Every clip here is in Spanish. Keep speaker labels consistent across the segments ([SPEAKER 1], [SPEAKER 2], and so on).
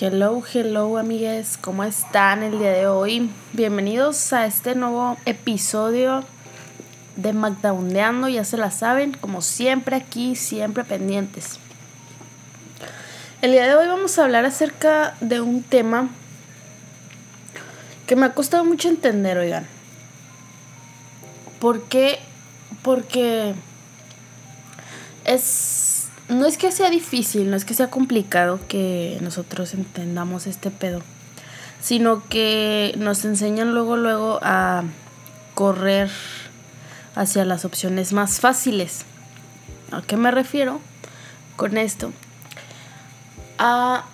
[SPEAKER 1] Hello, hello amigues, ¿cómo están el día de hoy? Bienvenidos a este nuevo episodio de Magdaundeando, ya se la saben, como siempre aquí, siempre pendientes. El día de hoy vamos a hablar acerca de un tema que me ha costado mucho entender, oigan. ¿Por qué? Porque es no es que sea difícil, no es que sea complicado que nosotros entendamos este pedo, sino que nos enseñan luego, luego a correr hacia las opciones más fáciles. ¿A qué me refiero con esto? A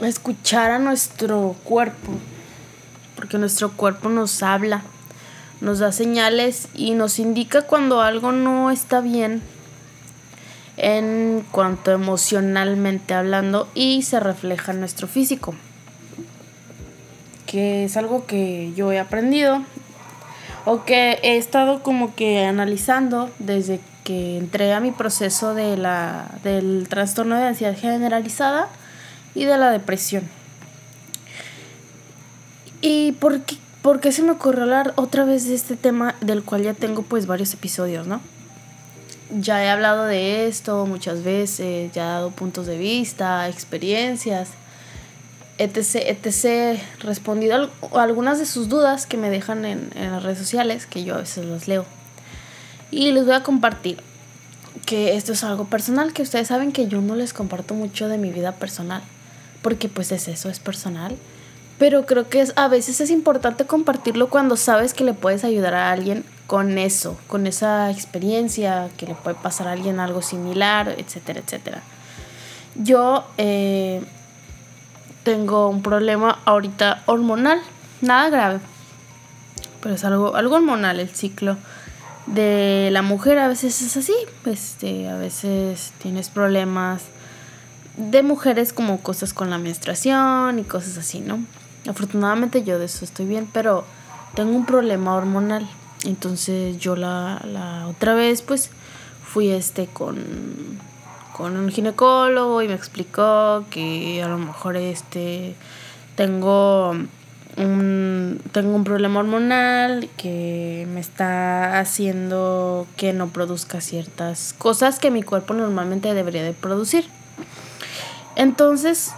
[SPEAKER 1] escuchar a nuestro cuerpo, porque nuestro cuerpo nos habla, nos da señales y nos indica cuando algo no está bien en cuanto emocionalmente hablando y se refleja en nuestro físico. Que es algo que yo he aprendido o que he estado como que analizando desde que entré a mi proceso de la, del trastorno de ansiedad generalizada y de la depresión. ¿Y por qué, se me ocurrió hablar otra vez de este tema del cual ya tengo pues varios episodios, ¿no? Ya he hablado de esto muchas veces, ya he dado puntos de vista, experiencias, etc, etc. Respondido a algunas de sus dudas que me dejan en, en las redes sociales, que yo a veces las leo. Y les voy a compartir que esto es algo personal, que ustedes saben que yo no les comparto mucho de mi vida personal, porque pues es eso, es personal. Pero creo que a veces es importante compartirlo cuando sabes que le puedes ayudar a alguien con eso, con esa experiencia, que le puede pasar a alguien algo similar, etcétera, etcétera. Yo eh, tengo un problema ahorita hormonal, nada grave, pero es algo, algo hormonal el ciclo de la mujer a veces es así, este, a veces tienes problemas de mujeres como cosas con la menstruación y cosas así, ¿no? Afortunadamente yo de eso estoy bien, pero tengo un problema hormonal. Entonces yo la, la otra vez pues fui este con, con un ginecólogo y me explicó que a lo mejor este tengo un, tengo un problema hormonal que me está haciendo que no produzca ciertas cosas que mi cuerpo normalmente debería de producir. Entonces,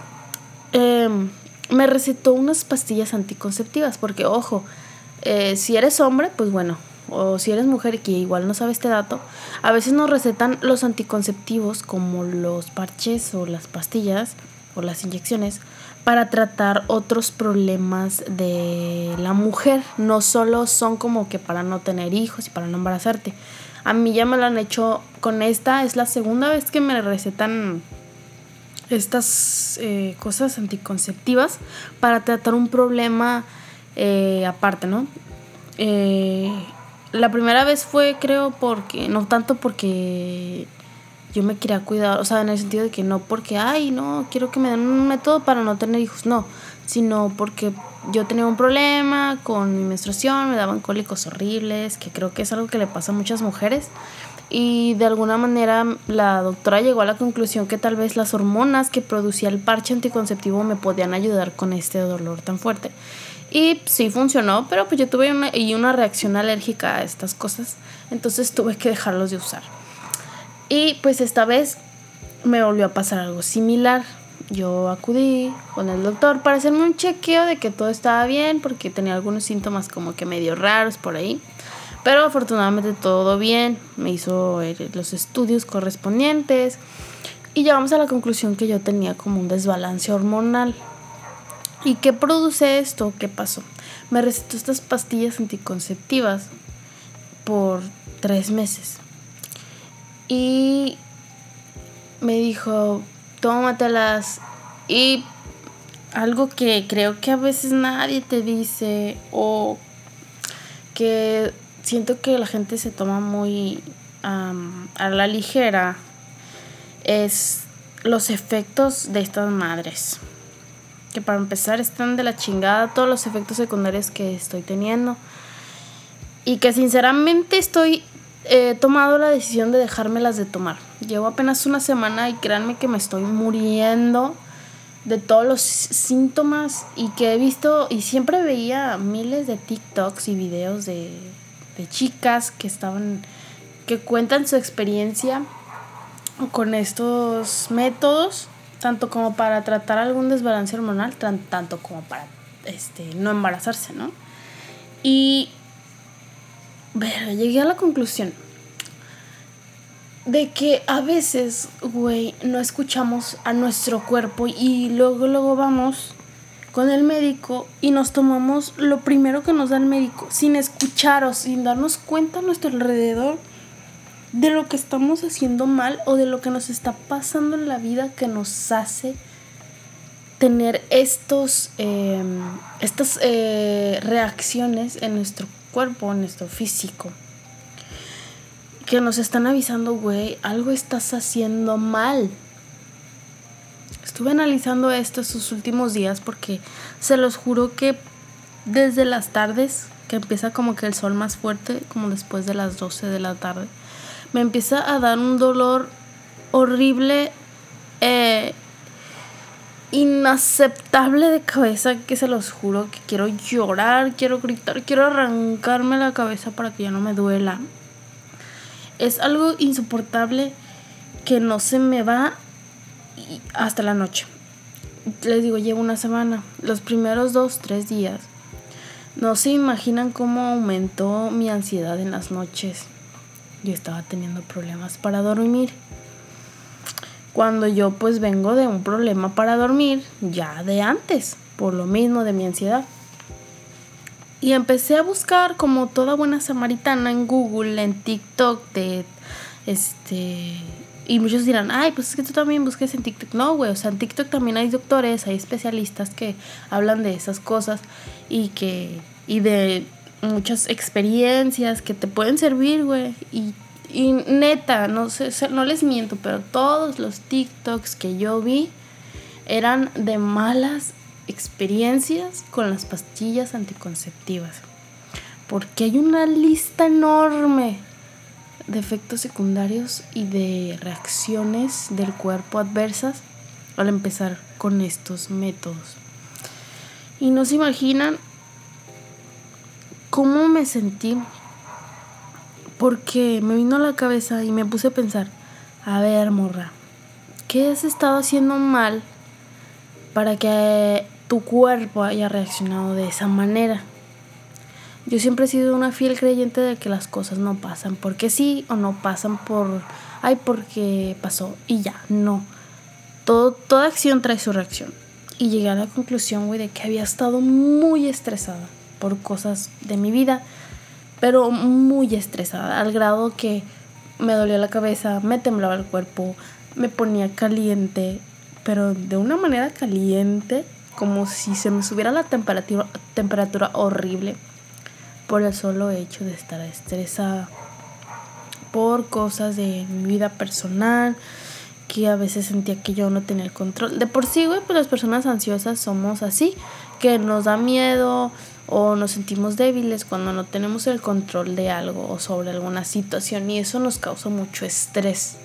[SPEAKER 1] em, me recetó unas pastillas anticonceptivas porque, ojo, eh, si eres hombre, pues bueno, o si eres mujer que igual no sabe este dato, a veces nos recetan los anticonceptivos como los parches o las pastillas o las inyecciones para tratar otros problemas de la mujer. No solo son como que para no tener hijos y para no embarazarte. A mí ya me lo han hecho con esta, es la segunda vez que me recetan estas eh, cosas anticonceptivas para tratar un problema eh, aparte, ¿no? Eh, la primera vez fue, creo, porque, no tanto porque yo me quería cuidar, o sea, en el sentido de que no porque, ay, no, quiero que me den un método para no tener hijos, no, sino porque yo tenía un problema con mi menstruación, me daban cólicos horribles, que creo que es algo que le pasa a muchas mujeres. Y de alguna manera la doctora llegó a la conclusión que tal vez las hormonas que producía el parche anticonceptivo me podían ayudar con este dolor tan fuerte. Y sí funcionó, pero pues yo tuve una, y una reacción alérgica a estas cosas, entonces tuve que dejarlos de usar. Y pues esta vez me volvió a pasar algo similar. Yo acudí con el doctor para hacerme un chequeo de que todo estaba bien, porque tenía algunos síntomas como que medio raros por ahí. Pero afortunadamente todo bien, me hizo eh, los estudios correspondientes y llegamos a la conclusión que yo tenía como un desbalance hormonal. ¿Y qué produce esto? ¿Qué pasó? Me recetó estas pastillas anticonceptivas por tres meses. Y me dijo, tómatelas. Y algo que creo que a veces nadie te dice o que siento que la gente se toma muy a la ligera es los efectos de estas madres que para empezar están de la chingada todos los efectos secundarios que estoy teniendo. Y que sinceramente estoy he tomado la decisión de dejármelas de tomar. Llevo apenas una semana y créanme que me estoy muriendo de todos los síntomas y que he visto y siempre veía miles de TikToks y videos de, de chicas que estaban que cuentan su experiencia con estos métodos tanto como para tratar algún desbalance hormonal tanto como para este no embarazarse no y llegué a la conclusión de que a veces, güey, no escuchamos a nuestro cuerpo y luego, luego vamos con el médico y nos tomamos lo primero que nos da el médico, sin escuchar o sin darnos cuenta a nuestro alrededor de lo que estamos haciendo mal o de lo que nos está pasando en la vida que nos hace tener estos, em, estas eh, reacciones en nuestro cuerpo, en nuestro físico que nos están avisando, güey, algo estás haciendo mal. Estuve analizando esto estos últimos días porque se los juro que desde las tardes, que empieza como que el sol más fuerte, como después de las 12 de la tarde, me empieza a dar un dolor horrible, eh, inaceptable de cabeza, que se los juro que quiero llorar, quiero gritar, quiero arrancarme la cabeza para que ya no me duela. Es algo insoportable que no se me va hasta la noche. Les digo, llevo una semana. Los primeros dos, tres días. No se imaginan cómo aumentó mi ansiedad en las noches. Yo estaba teniendo problemas para dormir. Cuando yo pues vengo de un problema para dormir ya de antes, por lo mismo de mi ansiedad. Y empecé a buscar como toda buena samaritana en Google, en TikTok, de este... Y muchos dirán, ay, pues es que tú también busques en TikTok. No, güey, o sea, en TikTok también hay doctores, hay especialistas que hablan de esas cosas y que... Y de muchas experiencias que te pueden servir, güey. Y, y neta, no sé, no les miento, pero todos los TikToks que yo vi eran de malas experiencias con las pastillas anticonceptivas. Porque hay una lista enorme de efectos secundarios y de reacciones del cuerpo adversas al empezar con estos métodos. Y no se imaginan cómo me sentí porque me vino a la cabeza y me puse a pensar, a ver, morra, ¿qué has estado haciendo mal para que tu cuerpo haya reaccionado de esa manera. Yo siempre he sido una fiel creyente de que las cosas no pasan porque sí o no pasan por, ay, porque pasó y ya, no. Todo, toda acción trae su reacción. Y llegué a la conclusión, güey, de que había estado muy estresada por cosas de mi vida, pero muy estresada, al grado que me dolía la cabeza, me temblaba el cuerpo, me ponía caliente, pero de una manera caliente como si se me subiera la temperatura, temperatura horrible por el solo hecho de estar estresada por cosas de mi vida personal que a veces sentía que yo no tenía el control. De por sí, güey, pues las personas ansiosas somos así, que nos da miedo o nos sentimos débiles cuando no tenemos el control de algo o sobre alguna situación y eso nos causa mucho estrés.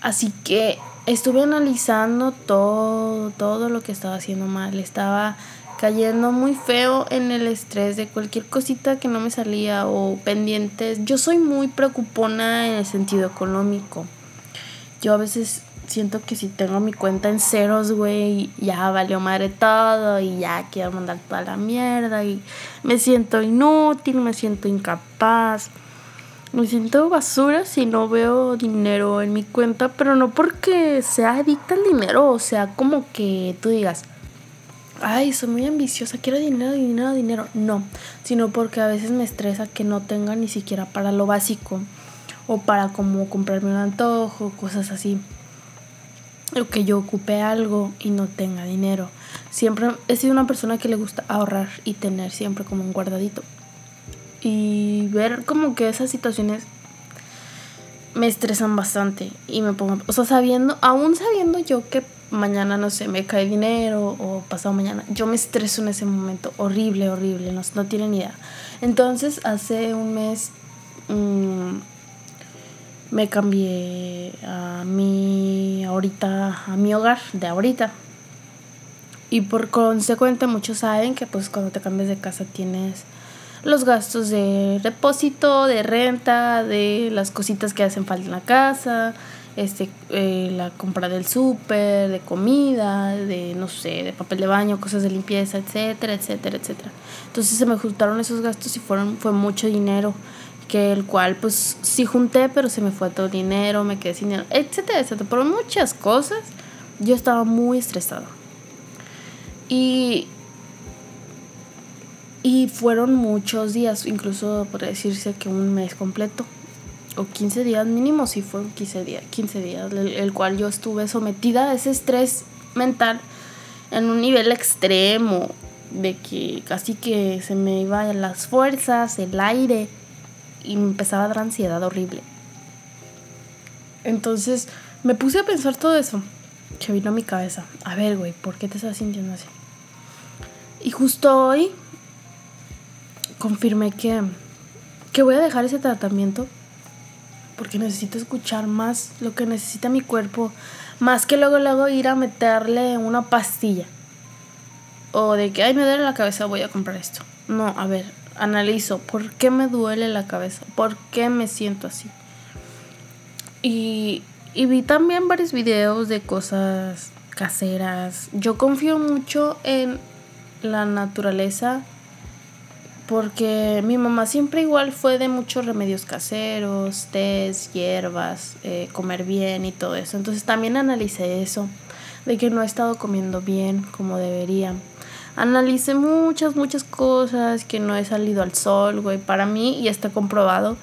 [SPEAKER 1] Así que estuve analizando todo, todo lo que estaba haciendo mal. Estaba cayendo muy feo en el estrés de cualquier cosita que no me salía o pendientes. Yo soy muy preocupona en el sentido económico. Yo a veces siento que si tengo mi cuenta en ceros, güey, ya valió madre todo y ya quiero mandar toda la mierda y me siento inútil, me siento incapaz. Me siento basura si no veo dinero en mi cuenta, pero no porque sea adicta al dinero, o sea, como que tú digas, ay, soy muy ambiciosa, quiero dinero, dinero, dinero. No, sino porque a veces me estresa que no tenga ni siquiera para lo básico o para como comprarme un antojo, cosas así. O que yo ocupe algo y no tenga dinero. Siempre he sido una persona que le gusta ahorrar y tener siempre como un guardadito y ver como que esas situaciones me estresan bastante y me pongo, o sea, sabiendo, aún sabiendo yo que mañana, no sé, me cae dinero o pasado mañana, yo me estreso en ese momento, horrible, horrible, no, no tienen idea. Entonces, hace un mes mm, me cambié a mi, ahorita, a mi hogar de ahorita, Y por consecuente muchos saben que pues cuando te cambias de casa tienes los gastos de depósito, de renta, de las cositas que hacen falta en la casa, este, eh, la compra del súper, de comida, de, no sé, de papel de baño, cosas de limpieza, etcétera, etcétera, etcétera. Entonces se me juntaron esos gastos y fueron, fue mucho dinero, que el cual pues sí junté, pero se me fue todo el dinero, me quedé sin dinero, etcétera, etcétera. Por muchas cosas yo estaba muy estresada. Y, y fueron muchos días, incluso podría decirse que un mes completo o 15 días mínimo, sí fueron 15 días, 15 días, el, cual yo estuve sometida a ese estrés mental en un nivel extremo, de que casi que se me iban las fuerzas, el aire, y me empezaba a dar ansiedad horrible. Entonces me puse a pensar todo eso, que vino a mi cabeza. A ver, güey, ¿por qué te estás sintiendo así? Y justo hoy confirmé que, que voy a dejar ese tratamiento porque necesito escuchar más lo que necesita mi cuerpo, más que luego luego ir a meterle una pastilla. O de que, ay, me duele la cabeza, voy a comprar esto. No, a ver, analizo, ¿por qué me duele la cabeza? ¿Por qué me siento así? Y, y vi también varios videos de cosas caseras. Yo confío mucho en la naturaleza porque mi mamá siempre igual fue de muchos remedios caseros, tés, hierbas, eh, comer bien y todo eso. Entonces también analicé eso, de que no he estado comiendo bien como debería. Analicé muchas, muchas cosas, que no he salido al sol, güey. Para mí, y está comprobado,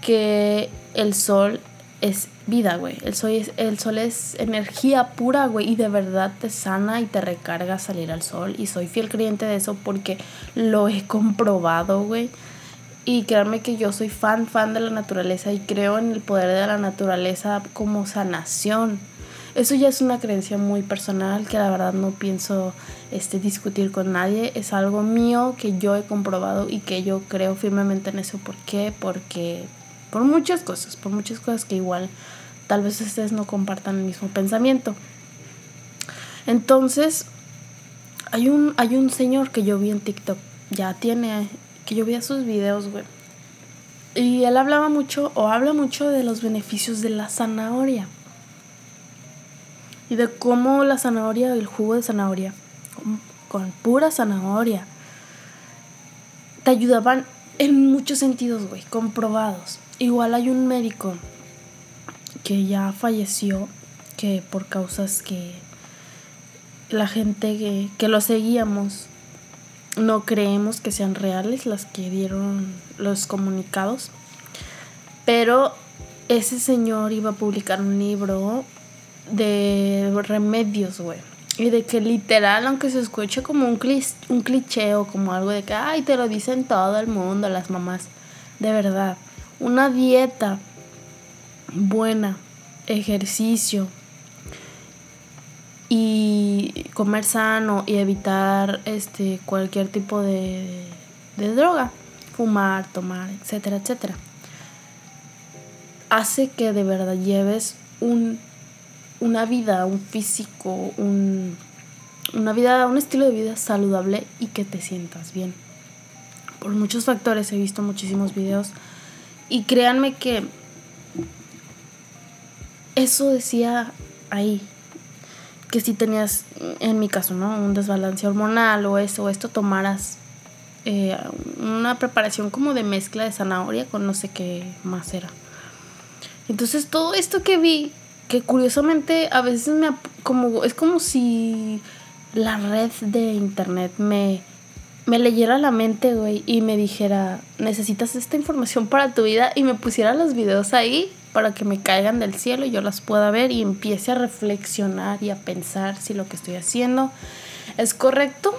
[SPEAKER 1] que el sol es vida, güey. El sol, es, el sol es energía pura, güey. Y de verdad te sana y te recarga salir al sol. Y soy fiel creyente de eso porque lo he comprobado, güey. Y créanme que yo soy fan, fan de la naturaleza y creo en el poder de la naturaleza como sanación. Eso ya es una creencia muy personal que la verdad no pienso este, discutir con nadie. Es algo mío que yo he comprobado y que yo creo firmemente en eso. ¿Por qué? Porque por muchas cosas, por muchas cosas que igual tal vez ustedes no compartan el mismo pensamiento. Entonces, hay un, hay un señor que yo vi en TikTok, ya tiene, que yo vi sus videos, güey. Y él hablaba mucho, o habla mucho de los beneficios de la zanahoria. Y de cómo la zanahoria, el jugo de zanahoria, con, pura zanahoria, te ayudaban en muchos sentidos, güey, comprobados. Igual hay un médico que ya falleció, que por causas que la gente que, lo seguíamos no creemos que sean reales las que dieron los comunicados. Pero ese señor iba a publicar un libro de remedios, güey. Y de que literal, aunque se escuche como un, cliché o como algo de que, ay, te lo dicen todo el mundo, las mamás. De verdad, una dieta buena, ejercicio y comer sano y evitar este cualquier tipo de, de droga, fumar, tomar, etcétera, etcétera. Hace que de verdad lleves un, una vida, un físico, un, una vida, un estilo de vida saludable y que te sientas bien. Por muchos factores he visto muchísimos videos y créanme que eso decía ahí, que si tenías, en mi caso, ¿no? Un desbalance hormonal o eso, esto, tomaras eh, una preparación como de mezcla de zanahoria con no sé qué más era. Entonces todo esto que vi, que curiosamente a veces me como es como si la red de internet me me leyera la mente, güey, y me dijera, necesitas esta información para tu vida, y me pusiera los videos ahí para que me caigan del cielo y yo las pueda ver y empiece a reflexionar y a pensar si lo que estoy haciendo es correcto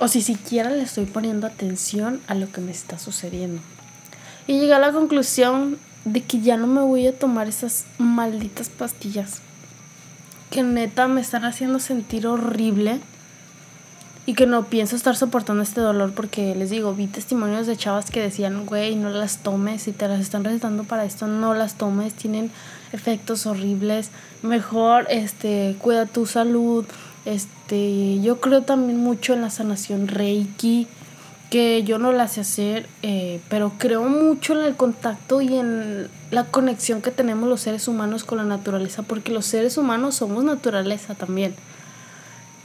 [SPEAKER 1] o si siquiera le estoy poniendo atención a lo que me está sucediendo. Y llegué a la conclusión de que ya no me voy a tomar esas malditas pastillas que neta me están haciendo sentir horrible y que no pienso estar soportando este dolor porque les digo, vi testimonios de chavas que decían, güey, no las tomes, si te las están recetando para esto, no las tomes, tienen efectos horribles, mejor este, cuida tu salud, Este, yo creo también mucho en la sanación Reiki, que yo no la sé hacer, eh, pero creo mucho en el contacto y en la conexión que tenemos los seres humanos con la naturaleza, porque los seres humanos somos naturaleza también.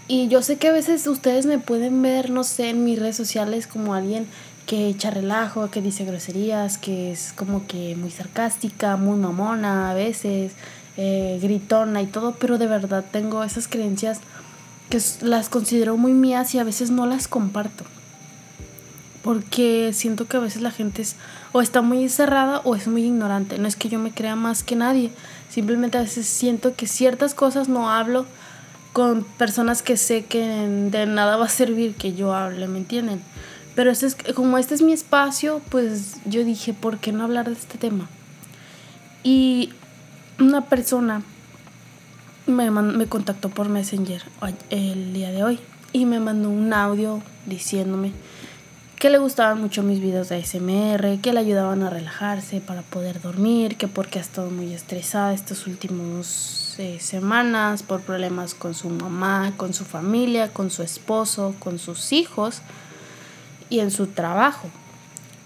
[SPEAKER 1] Y yo sé que a veces ustedes me pueden ver, no sé, en mis redes sociales como alguien que echa relajo, que dice groserías, que es como que muy sarcástica, muy mamona a veces, eh, gritona y todo, pero de verdad tengo esas creencias que las considero muy mías y a veces no las comparto. Porque siento que a veces la gente es o está muy cerrada o es muy ignorante. No es que yo me crea más que nadie. Simplemente a veces siento que ciertas cosas no hablo con personas que sé que de nada va a servir que yo hable, ¿me entienden? Pero este es, como este es mi espacio, pues yo dije, ¿por qué no hablar de este tema? Y una persona me, me contactó por Messenger el día de hoy y me mandó un audio diciéndome que le gustaban mucho mis videos de ASMR, que le ayudaban a relajarse para poder dormir, que porque ha estado muy estresada estos últimos eh, semanas por problemas con su mamá, con su familia, con su esposo, con sus hijos y en su trabajo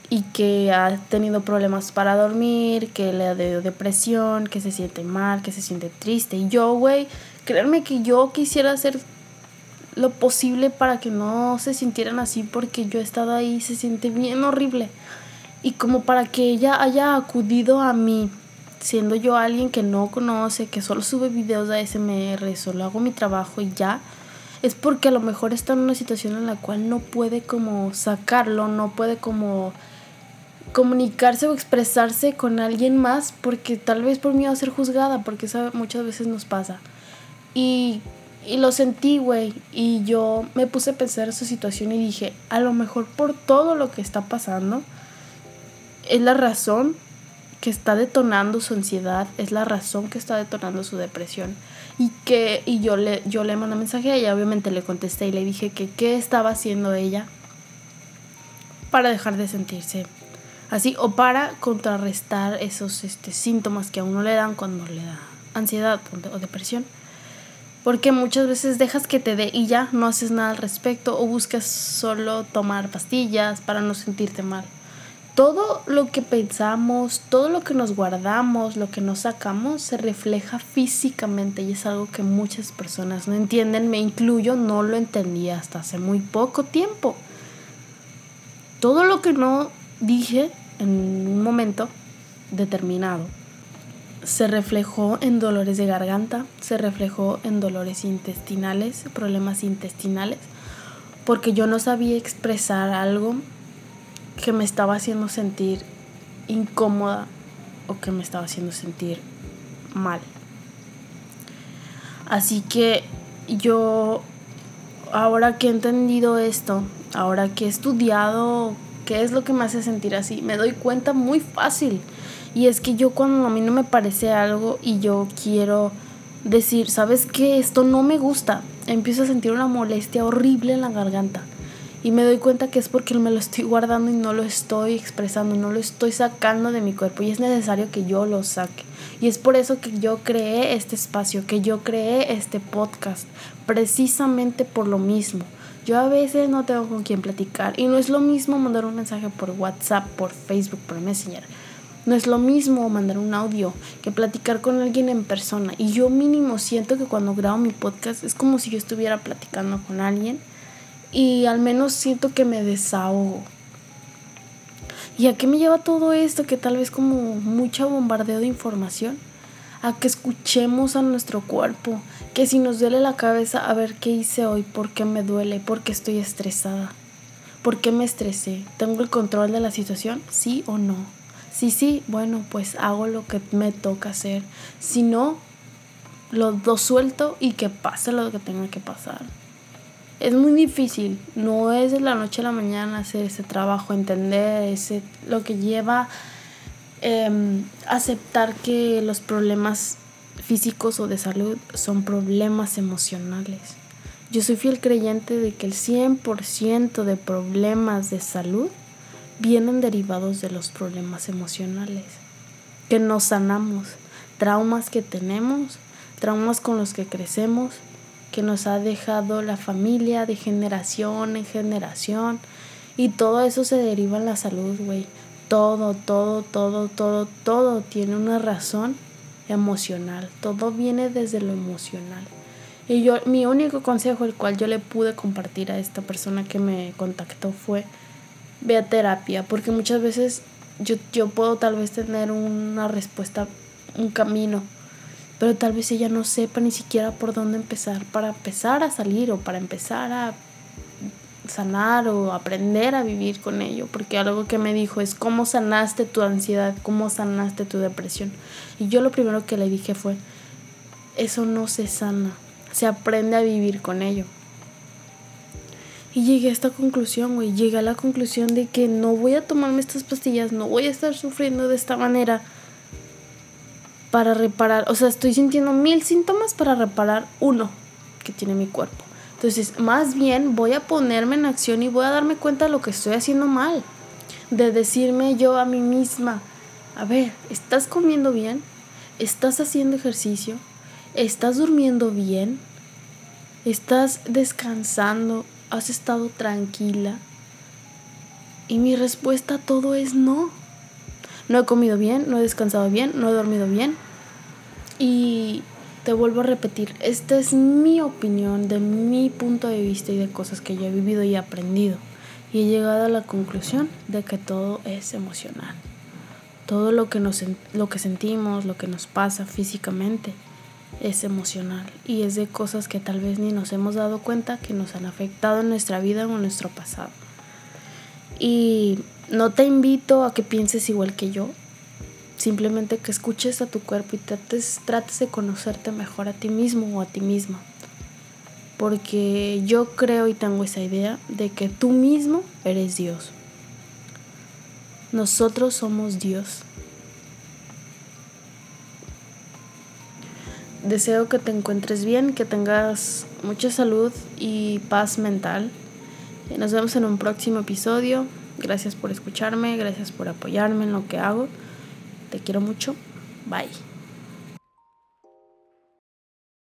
[SPEAKER 1] y que ha tenido problemas para dormir, que le ha dado depresión, que se siente mal, que se siente triste. Y yo, güey, créanme que yo quisiera hacer lo posible para que no se sintieran así porque yo he estado ahí, se siente bien horrible. Y como para que ella haya acudido a mí, siendo yo alguien que no conoce, que solo sube videos de ASMR, solo hago mi trabajo y ya, es porque a lo mejor está en una situación en la cual no puede como sacarlo, no puede como comunicarse o expresarse con alguien más porque tal vez por miedo a ser juzgada, porque eso muchas veces nos pasa. Y, y lo sentí, güey, y yo me puse a pensar en su situación y dije, a lo mejor por todo lo que está pasando, es la razón que está detonando su ansiedad, es la razón que está detonando su depresión. Y que y yo le yo le mandé mensaje a ella, obviamente le contesté y le dije que qué estaba haciendo ella para dejar de sentirse así o para contrarrestar esos este, síntomas que a uno le dan cuando le da ansiedad o depresión. Porque muchas veces dejas que te dé y ya no haces nada al respecto o buscas solo tomar pastillas para no sentirte mal. Todo lo que pensamos, todo lo que nos guardamos, lo que nos sacamos, se refleja físicamente y es algo que muchas personas no entienden, me incluyo, no lo entendía hasta hace muy poco tiempo. Todo lo que no dije en un momento determinado. Se reflejó en dolores de garganta, se reflejó en dolores intestinales, problemas intestinales, porque yo no sabía expresar algo que me estaba haciendo sentir incómoda o que me estaba haciendo sentir mal. Así que yo, ahora que he entendido esto, ahora que he estudiado ¿Qué es lo que me hace sentir así? Me doy cuenta muy fácil. Y es que yo cuando a mí no me parece algo y yo quiero decir, ¿sabes qué? Esto no me gusta. Empiezo a sentir una molestia horrible en la garganta. Y me doy cuenta que es porque me lo estoy guardando y no lo estoy expresando, no lo estoy sacando de mi cuerpo. Y es necesario que yo lo saque. Y es por eso que yo creé este espacio, que yo creé este podcast. Precisamente por lo mismo yo a veces no tengo con quién platicar y no es lo mismo mandar un mensaje por WhatsApp, por Facebook, por Messenger. No es lo mismo mandar un audio que platicar con alguien en persona. Y yo mínimo siento que cuando grabo mi podcast es como si yo estuviera platicando con alguien y al menos siento que me desahogo. ¿Y a qué me lleva todo esto? Que tal vez como mucha bombardeo de información a que escuchemos a nuestro cuerpo, que si nos duele la cabeza, a ver qué hice hoy, por qué me duele, por qué estoy estresada, por qué me estresé, ¿tengo el control de la situación? ¿Sí o no? Si sí, bueno, pues hago lo que me toca hacer. Si no, lo, lo suelto y que pase lo que tenga que pasar. Es muy difícil, no es de la noche a la mañana hacer ese trabajo, entender ese, lo que lleva Em, aceptar que los problemas físicos o de salud son problemas emocionales. Yo soy fiel creyente de que el 100% de problemas de salud vienen derivados de los problemas emocionales, que nos sanamos, traumas que tenemos, traumas con los que crecemos que nos ha dejado la familia de generación en generación. Y todo eso se deriva en la salud, güey. Todo, todo, todo, todo, todo tiene una razón emocional. Todo viene desde lo emocional. Y yo, mi único consejo, el cual yo le pude compartir a esta persona que me contactó fue, ve a terapia, porque muchas veces yo, yo puedo tal vez tener una respuesta, un camino, pero tal vez ella no sepa ni siquiera por dónde empezar para empezar a salir o para empezar a sanar o aprender a vivir con ello, porque algo que me dijo es cómo sanaste tu ansiedad, cómo sanaste tu depresión. Y yo lo primero que le dije fue, eso no se sana, se aprende a vivir con ello. Y llegué a esta conclusión, güey, llegué a la conclusión de que no voy a tomarme estas pastillas, no voy a estar sufriendo de esta manera para reparar, o sea, estoy sintiendo mil síntomas para reparar uno que tiene mi cuerpo. Entonces, más bien voy a ponerme en acción y voy a darme cuenta de lo que estoy haciendo mal. De decirme yo a mí misma, a ver, ¿estás comiendo bien? ¿Estás haciendo ejercicio? ¿Estás durmiendo bien? ¿Estás descansando? ¿Has estado tranquila? Y mi respuesta a todo es no. No he comido bien, no he descansado bien, no he dormido bien. Y te vuelvo a repetir, esta es mi opinión de mi punto de vista y de cosas que yo he vivido y aprendido. Y he llegado a la conclusión de que todo es emocional. Todo lo que, nos, lo que sentimos, lo que nos pasa físicamente, es emocional. Y es de cosas que tal vez ni nos hemos dado cuenta que nos han afectado en nuestra vida o en nuestro pasado. Y no te invito a que pienses igual que yo, Simplemente que escuches a tu cuerpo y trates, trates de conocerte mejor a ti mismo o a ti misma. Porque yo creo y tengo esa idea de que tú mismo eres Dios. Nosotros somos Dios. Deseo que te encuentres bien, que tengas mucha salud y paz mental. Nos vemos en un próximo episodio. Gracias por escucharme, gracias por apoyarme en lo que hago. Te quiero mucho. Bye.